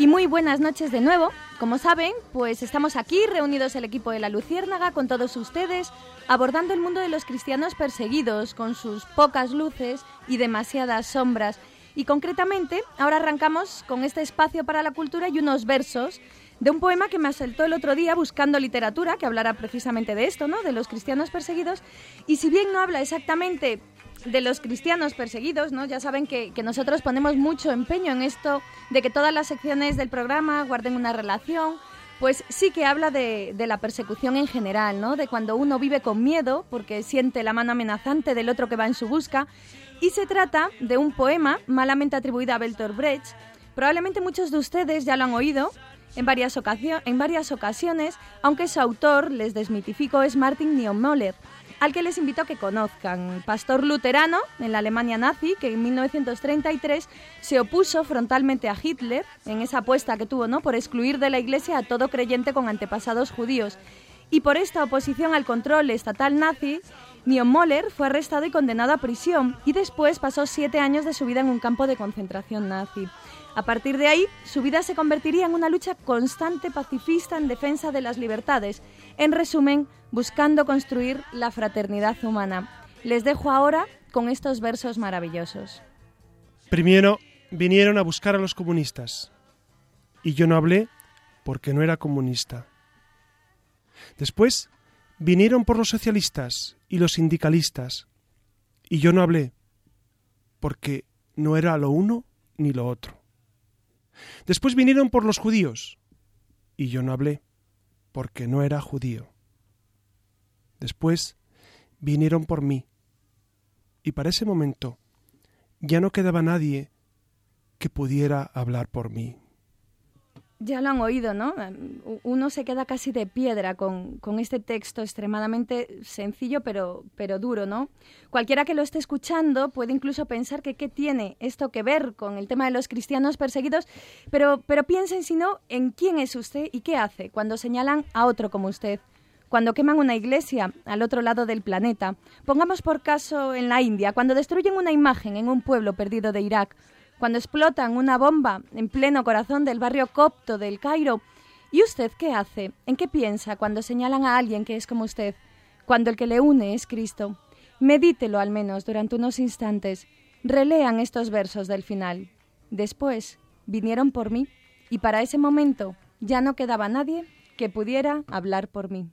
Y muy buenas noches de nuevo. Como saben, pues estamos aquí reunidos el equipo de la Luciérnaga con todos ustedes, abordando el mundo de los cristianos perseguidos, con sus pocas luces y demasiadas sombras, y concretamente, ahora arrancamos con este espacio para la cultura y unos versos de un poema que me asaltó el otro día buscando literatura que hablara precisamente de esto, ¿no? De los cristianos perseguidos. Y si bien no habla exactamente de los cristianos perseguidos, ¿no? Ya saben que, nosotros ponemos mucho empeño en esto de que todas las secciones del programa guarden una relación, pues sí que habla de, de, la persecución en general, ¿no? De cuando uno vive con miedo porque siente la mano amenazante del otro que va en su busca. Y se trata de un poema malamente atribuido a Bertolt Brecht. Probablemente muchos de ustedes ya lo han oído en varias, en varias ocasiones, aunque su autor, les desmitifico, es Martin Niemöller al que les invito a que conozcan. Pastor luterano en la Alemania nazi, que en 1933 se opuso frontalmente a Hitler en esa apuesta que tuvo ¿no? por excluir de la Iglesia a todo creyente con antepasados judíos. Y por esta oposición al control estatal nazi, Niemöller fue arrestado y condenado a prisión y después pasó siete años de su vida en un campo de concentración nazi. A partir de ahí, su vida se convertiría en una lucha constante pacifista en defensa de las libertades. En resumen, buscando construir la fraternidad humana. Les dejo ahora con estos versos maravillosos. Primero vinieron a buscar a los comunistas y yo no hablé porque no era comunista. Después vinieron por los socialistas y los sindicalistas y yo no hablé porque no era lo uno ni lo otro. Después vinieron por los judíos, y yo no hablé, porque no era judío. Después vinieron por mí, y para ese momento ya no quedaba nadie que pudiera hablar por mí. Ya lo han oído, ¿no? Uno se queda casi de piedra con, este texto extremadamente sencillo pero, pero duro, ¿no? Cualquiera que lo esté escuchando puede incluso pensar que qué tiene esto que ver con el tema de los cristianos perseguidos, pero, pero piensen, si no, en quién es usted y qué hace cuando señalan a otro como usted cuando queman una iglesia al otro lado del planeta. Pongamos por caso en la India, cuando destruyen una imagen en un pueblo perdido de Irak, cuando explotan una bomba en pleno corazón del barrio copto del Cairo. ¿Y usted qué hace? ¿En qué piensa cuando señalan a alguien que es como usted? Cuando el que le une es Cristo. Medítelo al menos durante unos instantes. Relean estos versos del final. Después vinieron por mí y para ese momento ya no quedaba nadie que pudiera hablar por mí.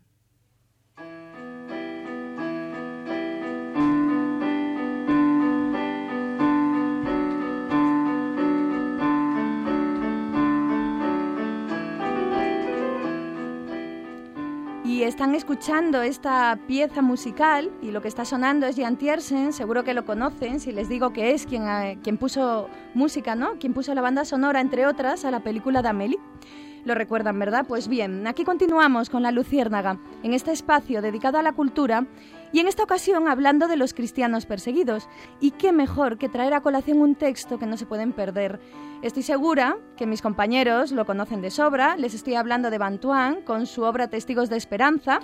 Están escuchando esta pieza musical y lo que está sonando es Jan Tiersen, seguro que lo conocen si les digo que es quien, eh, quien puso música, ¿no? Quien puso la banda sonora, entre otras, a la película de Amélie. Lo recuerdan, ¿verdad? Pues bien, aquí continuamos con la Luciérnaga, en este espacio dedicado a la cultura y en esta ocasión hablando de los cristianos perseguidos. Y qué mejor que traer a colación un texto que no se pueden perder. Estoy segura que mis compañeros lo conocen de sobra. Les estoy hablando de Bantuán con su obra Testigos de Esperanza.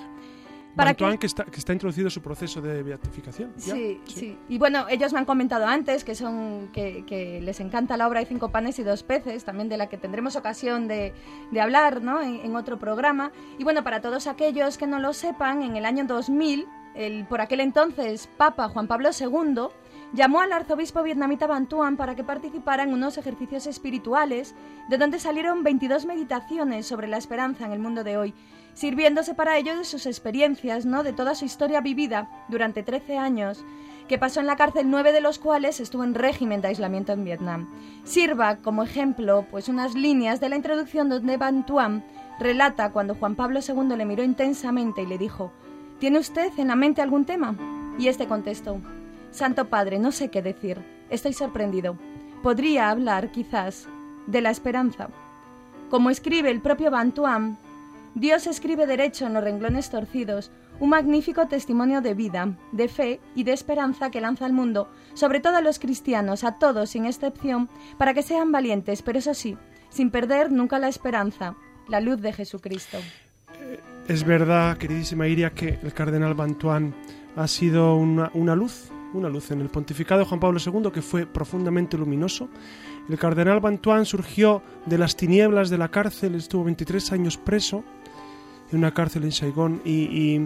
Para que... que, está, que está introducido su proceso de beatificación. Sí, sí, Y bueno, ellos me han comentado antes que son que, les encanta la obra de Cinco panes y dos peces, también de la que tendremos ocasión de, hablar ¿no? en, otro programa. Y bueno, para todos aquellos que no lo sepan, en el año 2000, el, por aquel entonces Papa Juan Pablo II llamó al arzobispo vietnamita Bantuan para que participara en unos ejercicios espirituales, de donde salieron 22 meditaciones sobre la esperanza en el mundo de hoy sirviéndose para ello de sus experiencias, ¿no? de toda su historia vivida durante 13 años, que pasó en la cárcel, nueve de los cuales estuvo en régimen de aislamiento en Vietnam. Sirva como ejemplo pues unas líneas de la introducción donde Van Tuan relata cuando Juan Pablo II le miró intensamente y le dijo, ¿Tiene usted en la mente algún tema? Y este contestó, Santo Padre, no sé qué decir, estoy sorprendido. Podría hablar, quizás, de la esperanza. Como escribe el propio Van Tuan, Dios escribe derecho en los renglones torcidos, un magnífico testimonio de vida, de fe y de esperanza que lanza al mundo, sobre todo a los cristianos, a todos sin excepción, para que sean valientes, pero eso sí, sin perder nunca la esperanza, la luz de Jesucristo. Es verdad, queridísima Iria, que el cardenal Bantuán ha sido una, luz una luz en el pontificado de Juan Pablo II que fue profundamente luminoso. El cardenal Bantuán surgió de las tinieblas de la cárcel, estuvo 23 años preso en una cárcel en Saigón y,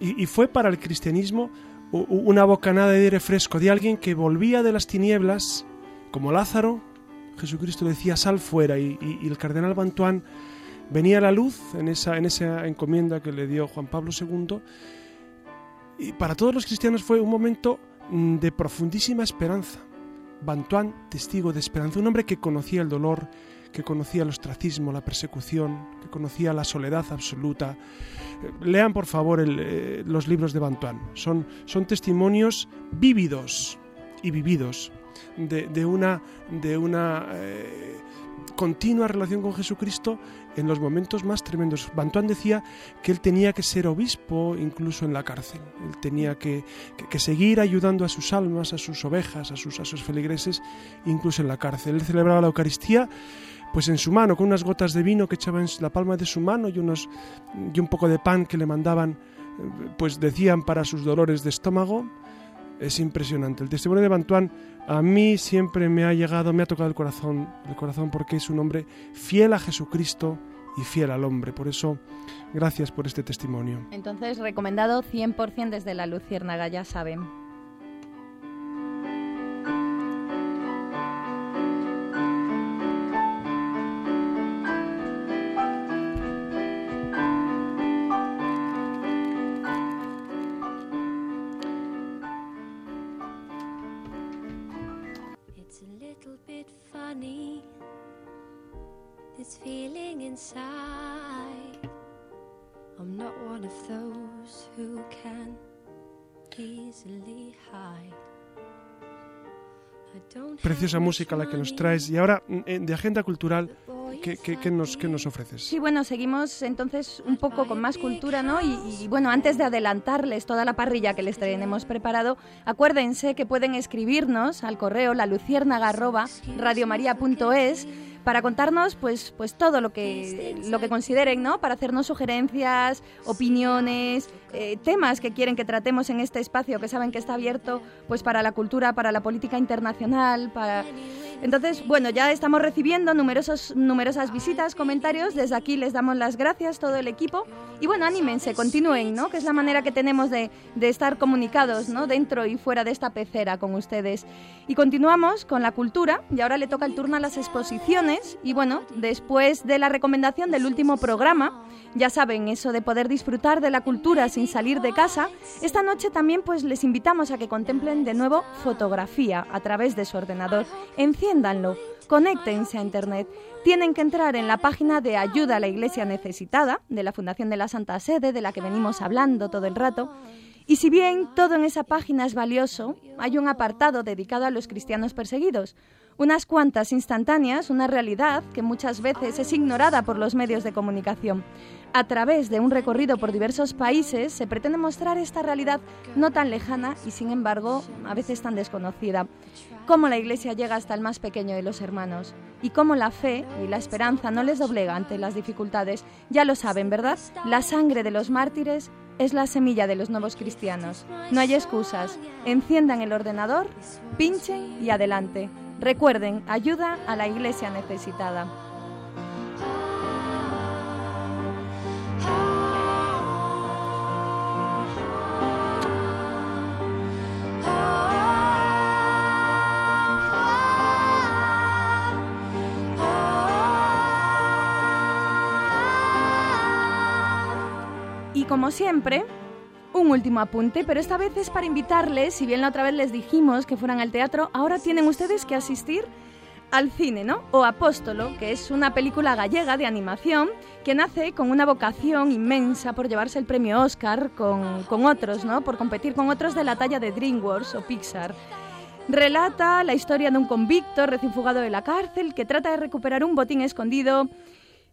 y, fue para el cristianismo una bocanada de aire fresco de alguien que volvía de las tinieblas, como Lázaro, Jesucristo decía sal fuera y, el cardenal Bantuán venía la luz en esa, en esa encomienda que le dio Juan Pablo II y para todos los cristianos fue un momento mm, de profundísima esperanza. Bantuán, testigo de esperanza, un hombre que conocía el dolor, que conocía el ostracismo, la persecución, que conocía la soledad absoluta. Eh, lean por favor eh, los libros de Bantuán. Son, son testimonios vívidos y vividos de, una, de una eh, continua relación con Jesucristo en los momentos más tremendos. Bantuán decía que él tenía que ser obispo incluso en la cárcel. Él tenía que, seguir ayudando a sus almas, a sus ovejas, a sus, feligreses, incluso en la cárcel. Él celebraba la Eucaristía pues en su mano, con unas gotas de vino que echaba en la palma de su mano y, unos, y un poco de pan que le mandaban, pues decían para sus dolores de estómago. Es impresionante. El testimonio de Bantuán a mí siempre me ha llegado, me ha tocado el corazón, el corazón porque es un hombre fiel a Jesucristo y fiel al hombre. Por eso, gracias por este testimonio. Entonces, recomendado 100% desde la Luciérnaga, ya saben. Preciosa música la que nos traes. Y ahora, mm, de agenda cultural, ¿qué, nos, qué nos ofreces? Sí, bueno, seguimos entonces un poco con más cultura, ¿no? Y, bueno, antes de adelantarles toda la parrilla que les tenemos preparado, acuérdense que pueden escribirnos al correo la radiomaria.es para contarnos pues, pues todo lo que, lo que consideren, ¿no? Para hacernos sugerencias, opiniones, eh, temas que quieren que tratemos en este espacio que saben que está abierto pues para la cultura, para la política internacional, para... Entonces, bueno, ya estamos recibiendo numerosos, numerosas visitas, comentarios. Desde aquí les damos las gracias, todo el equipo. Y bueno, anímense, continúen, ¿no? Que es la manera que tenemos de, de estar comunicados, ¿no? Dentro y fuera de esta pecera con ustedes. Y continuamos con la cultura. Y ahora le toca el turno a las exposiciones. Y bueno, después de la recomendación del último programa, ya saben, eso de poder disfrutar de la cultura sin salir de casa, esta noche también pues les invitamos a que contemplen de nuevo fotografía a través de su ordenador. Enciéndanlo, conéctense a internet. Tienen que entrar en la página de Ayuda a la Iglesia Necesitada de la Fundación de la Santa Sede, de la que venimos hablando todo el rato. Y si bien todo en esa página es valioso, hay un apartado dedicado a los cristianos perseguidos, unas cuantas instantáneas, una realidad que muchas veces es ignorada por los medios de comunicación. A través de un recorrido por diversos países se pretende mostrar esta realidad no tan lejana y sin embargo a veces tan desconocida. Cómo la Iglesia llega hasta el más pequeño de los hermanos y cómo la fe y la esperanza no les doblega ante las dificultades. Ya lo saben, ¿verdad? La sangre de los mártires es la semilla de los nuevos cristianos. No hay excusas. Enciendan el ordenador, pinchen y adelante. Recuerden, ayuda a la Iglesia necesitada. como siempre, un último apunte, pero esta vez es para invitarles, si bien la otra vez les dijimos que fueran al teatro, ahora tienen ustedes que asistir al cine, ¿no? O Apóstolo, que es una película gallega de animación que nace con una vocación inmensa por llevarse el premio Oscar con, con otros, ¿no? Por competir con otros de la talla de DreamWorks o Pixar. Relata la historia de un convicto recién fugado de la cárcel que trata de recuperar un botín escondido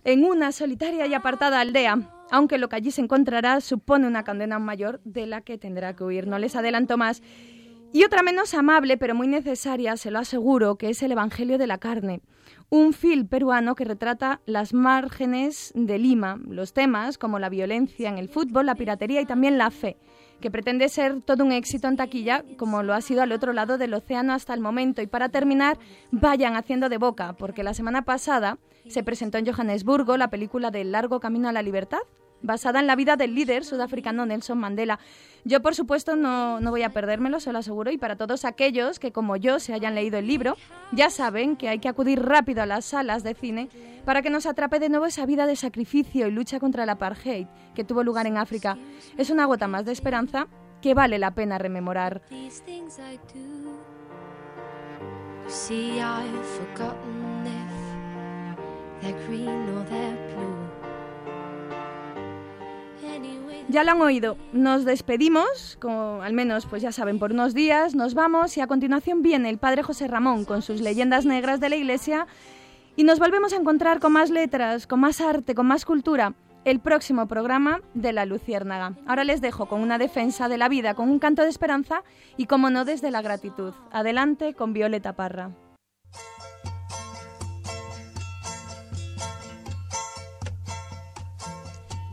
en una solitaria y apartada aldea aunque lo que allí se encontrará supone una condena mayor de la que tendrá que huir. No les adelanto más. Y otra menos amable, pero muy necesaria, se lo aseguro, que es el Evangelio de la Carne, un film peruano que retrata las márgenes de Lima, los temas como la violencia en el fútbol, la piratería y también la fe. que pretende ser todo un éxito en taquilla, como lo ha sido al otro lado del océano hasta el momento. Y para terminar, vayan haciendo de boca, porque la semana pasada se presentó en Johannesburgo la película del largo camino a la libertad, basada en la vida del líder sudafricano Nelson Mandela. Yo, por supuesto, no, no, voy a perdérmelo, se lo aseguro, y para todos aquellos que, como yo, se hayan leído el libro, ya saben que hay que acudir rápido a las salas de cine para que nos atrape de nuevo esa vida de sacrificio y lucha contra el apartheid que tuvo lugar en África. Es una gota más de esperanza que vale la pena rememorar. Ya lo han oído, nos despedimos, como al menos pues ya saben, por unos días, nos vamos y a continuación viene el Padre José Ramón con sus leyendas negras de la Iglesia y nos volvemos a encontrar con más letras, con más arte, con más cultura, el próximo programa de La Luciérnaga. Ahora les dejo con una defensa de la vida, con un canto de esperanza y como no desde la gratitud. Adelante con Violeta Parra.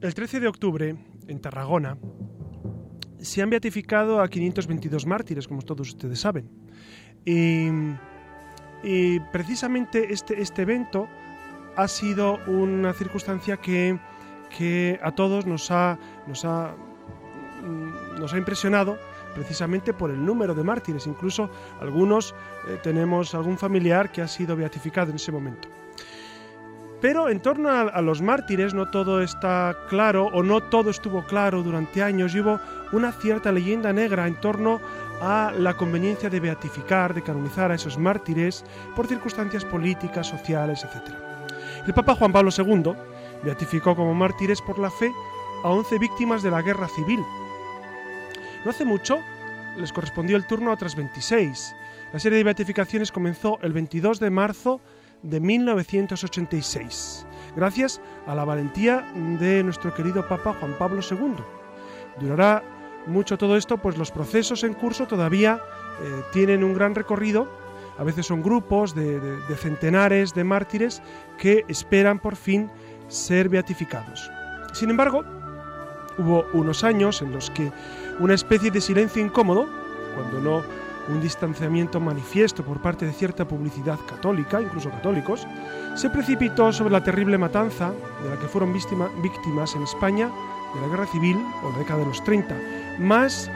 El 13 de octubre, en Tarragona, se han beatificado a 522 mártires, como todos ustedes saben. Y, precisamente este, este evento ha sido una circunstancia que, a todos nos ha, nos, ha, mm, nos ha impresionado precisamente por el número de mártires. Incluso algunos eh, tenemos algún familiar que ha sido beatificado en ese momento. Pero en torno a, los mártires no todo está claro o no todo estuvo claro durante años y hubo una cierta leyenda negra en torno a la conveniencia de beatificar, de canonizar a esos mártires por circunstancias políticas, sociales, etc. El Papa Juan Pablo II beatificó como mártires por la fe a 11 víctimas de la guerra civil. No hace mucho les correspondió el turno a otras 26. La serie de beatificaciones comenzó el 22 de marzo de 1986, gracias a la valentía de nuestro querido Papa Juan Pablo II. Durará mucho todo esto, pues los procesos en curso todavía eh, tienen un gran recorrido. A veces son grupos de, de centenares de mártires que esperan por fin ser beatificados. Sin embargo, hubo unos años en los que una especie de silencio incómodo, cuando no un distanciamiento manifiesto por parte de cierta publicidad católica, incluso católicos, se precipitó sobre la terrible matanza de la que fueron víctimas en España de la Guerra Civil o la década de los 30. Más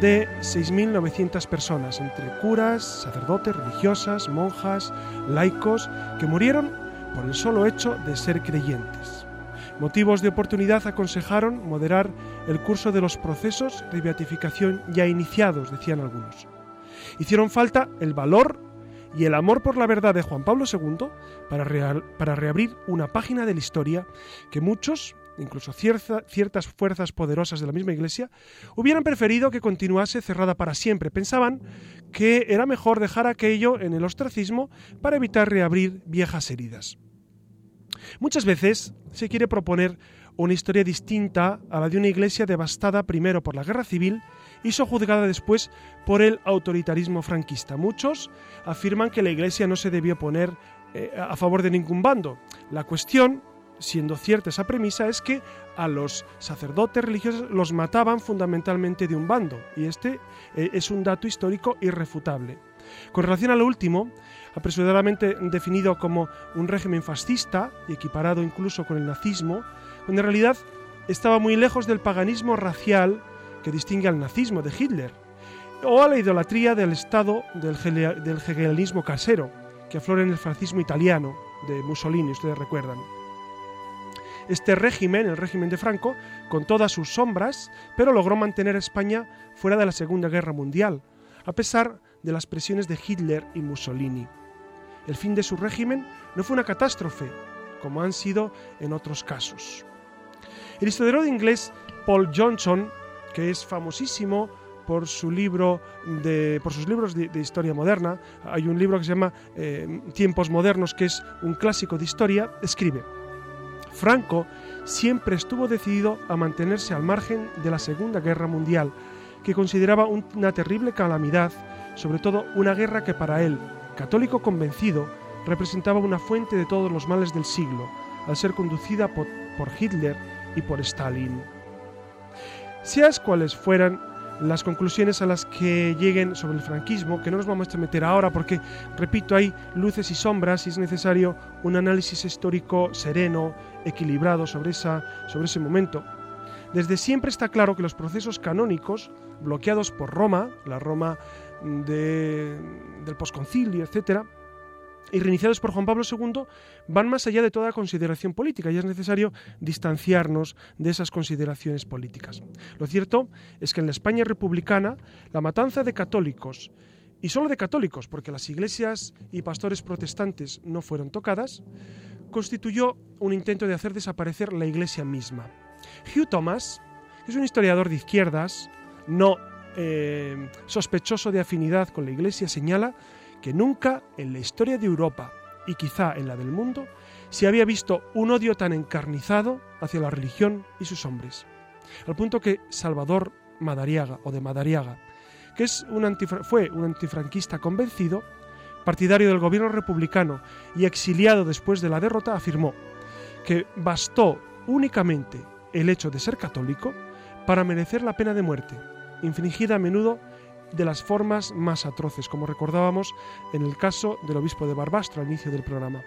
de 6.900 personas, entre curas, sacerdotes, religiosas, monjas, laicos, que murieron por el solo hecho de ser creyentes. Motivos de oportunidad aconsejaron moderar el curso de los procesos de beatificación ya iniciados, decían algunos. Hicieron falta el valor y el amor por la verdad de Juan Pablo II para, para reabrir una página de la historia que muchos, incluso ciertas fuerzas poderosas de la misma Iglesia, hubieran preferido que continuase cerrada para siempre. Pensaban que era mejor dejar aquello en el ostracismo para evitar reabrir viejas heridas. Muchas veces se quiere proponer una historia distinta a la de una iglesia devastada primero por la guerra civil y sojuzgada después por el autoritarismo franquista. Muchos afirman que la Iglesia no se debió poner eh, a favor de ningún bando. La cuestión, siendo cierta esa premisa, es que a los sacerdotes religiosos los mataban fundamentalmente de un bando, y este eh, es un dato histórico irrefutable. Con relación a lo último, apresuradamente definido como un régimen fascista y equiparado incluso con el nazismo, cuando en realidad estaba muy lejos del paganismo racial que distingue al nazismo de Hitler, o a la idolatría del Estado del, del hegelianismo casero, que aflora en el fascismo italiano de Mussolini, ustedes recuerdan. Este régimen, el régimen de Franco, con todas sus sombras, pero logró mantener a España fuera de la Segunda Guerra Mundial, a pesar de las presiones de Hitler y Mussolini. El fin de su régimen no fue una catástrofe, como han sido en otros casos. El historiador inglés Paul Johnson, que es famosísimo por, sus libros de, historia moderna, hay un libro que se llama eh, Tiempos Modernos, que es un clásico de historia, escribe, Franco siempre estuvo decidido a mantenerse al margen de la Segunda Guerra Mundial, que consideraba una terrible calamidad, sobre todo una guerra que para él, católico convencido, representaba una fuente de todos los males del siglo, al ser conducida por Hitler y por Stalin. Seas cuales fueran las conclusiones a las que lleguen sobre el franquismo, que no nos vamos a meter ahora porque, repito, hay luces y sombras y es necesario un análisis histórico sereno, equilibrado sobre, esa, sobre ese momento. Desde siempre está claro que los procesos canónicos, bloqueados por Roma, la Roma del posconcilio, etc., y reiniciados por Juan Pablo II van más allá de toda consideración política y es necesario distanciarnos de esas consideraciones políticas. Lo cierto es que en la España republicana la matanza de católicos, y solo de católicos, porque las iglesias y pastores protestantes no fueron tocadas, constituyó un intento de hacer desaparecer la iglesia misma. Hugh Thomas, que es un historiador de izquierdas, no eh, sospechoso de afinidad con la iglesia, señala que nunca en la historia de Europa y quizá en la del mundo se había visto un odio tan encarnizado hacia la religión y sus hombres. Al punto que Salvador Madariaga o de Madariaga, que es un fue un antifranquista convencido, partidario del gobierno republicano y exiliado después de la derrota, afirmó que bastó únicamente el hecho de ser católico para merecer la pena de muerte, infligida a menudo de las formas más atroces, como recordábamos en el caso del obispo de Barbastro al inicio del programa.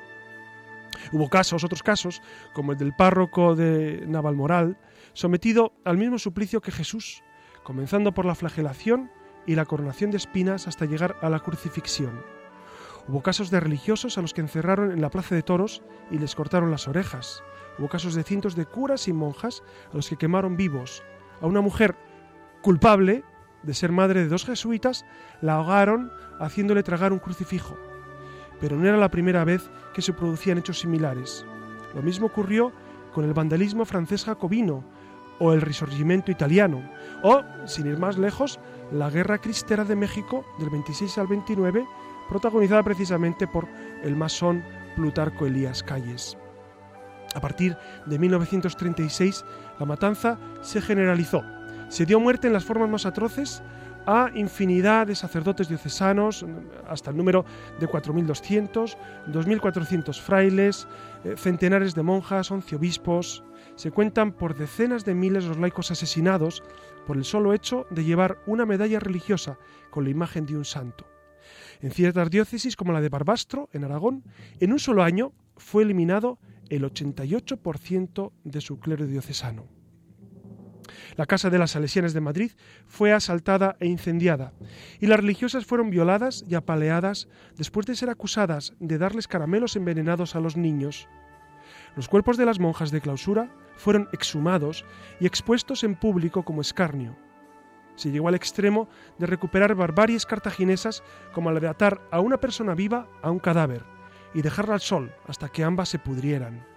Hubo casos, otros casos, como el del párroco de Navalmoral, sometido al mismo suplicio que Jesús, comenzando por la flagelación y la coronación de espinas hasta llegar a la crucifixión. Hubo casos de religiosos a los que encerraron en la plaza de toros y les cortaron las orejas. Hubo casos de cientos de curas y monjas a los que quemaron vivos. A una mujer culpable de ser madre de dos jesuitas, la ahogaron haciéndole tragar un crucifijo. Pero no era la primera vez que se producían hechos similares. Lo mismo ocurrió con el vandalismo francés jacobino o el risorgimento italiano, o, sin ir más lejos, la Guerra Cristera de México del 26 al 29, protagonizada precisamente por el masón Plutarco Elías Calles. A partir de 1936, la matanza se generalizó se dio muerte en las formas más atroces a infinidad de sacerdotes diocesanos, hasta el número de 4.200, 2.400 frailes, eh, centenares de monjas, 11 obispos. Se cuentan por decenas de miles los laicos asesinados por el solo hecho de llevar una medalla religiosa con la imagen de un santo. En ciertas diócesis, como la de Barbastro, en Aragón, en un solo año fue eliminado el 88% de su clero diocesano. La casa de las Salesianas de Madrid fue asaltada e incendiada, y las religiosas fueron violadas y apaleadas después de ser acusadas de darles caramelos envenenados a los niños. Los cuerpos de las monjas de clausura fueron exhumados y expuestos en público como escarnio. Se llegó al extremo de recuperar barbaries cartaginesas como la de atar a una persona viva a un cadáver y dejarla al sol hasta que ambas se pudrieran.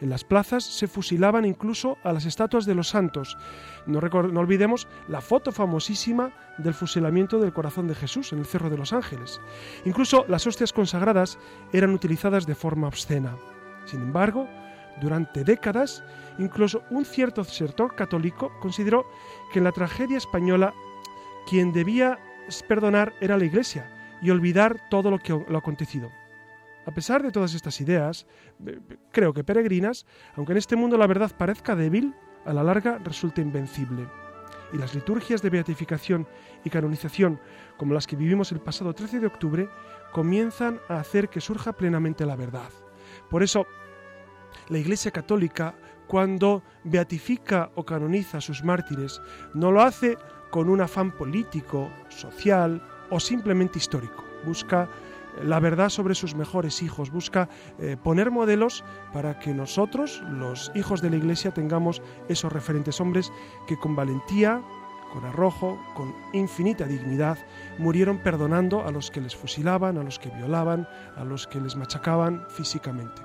En las plazas se fusilaban incluso a las estatuas de los santos. No, olvidemos la foto famosísima del fusilamiento del corazón de Jesús en el Cerro de los Ángeles. Incluso las hostias consagradas eran utilizadas de forma obscena. Sin embargo, durante décadas, incluso un cierto sector católico consideró que en la tragedia española quien debía perdonar era la Iglesia y olvidar todo lo que lo acontecido. A pesar de todas estas ideas, eh, creo que peregrinas, aunque en este mundo la verdad parezca débil, a la larga resulta invencible. Y las liturgias de beatificación y canonización, como las que vivimos el pasado 13 de octubre, comienzan a hacer que surja plenamente la verdad. Por eso, la Iglesia Católica, cuando beatifica o canoniza a sus mártires, no lo hace con un afán político, social o simplemente histórico. Busca la verdad sobre sus mejores hijos, busca eh, poner modelos para que nosotros, los hijos de la Iglesia, tengamos esos referentes hombres que con valentía, con arrojo, con infinita dignidad, murieron perdonando a los que les fusilaban, a los que violaban, a los que les machacaban físicamente.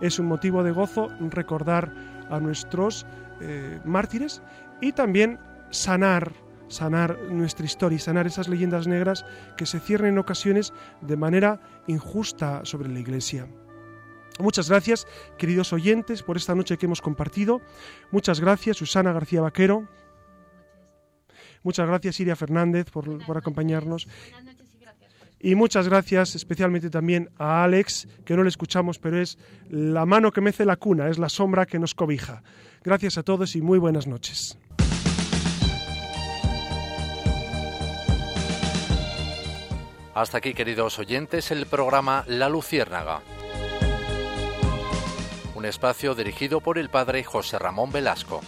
Es un motivo de gozo recordar a nuestros eh, mártires y también sanar sanar nuestra historia y sanar esas leyendas negras que se cierran en ocasiones de manera injusta sobre la Iglesia. Muchas gracias, queridos oyentes, por esta noche que hemos compartido. Muchas gracias, Susana García Vaquero. Muchas gracias, Iria Fernández, por, por acompañarnos. Y muchas gracias especialmente también a Alex, que no le escuchamos, pero es la mano que mece la cuna, es la sombra que nos cobija. Gracias a todos y muy buenas noches. Hasta aquí, queridos oyentes, el programa La Luciérnaga. Un espacio dirigido por el padre José Ramón Velasco.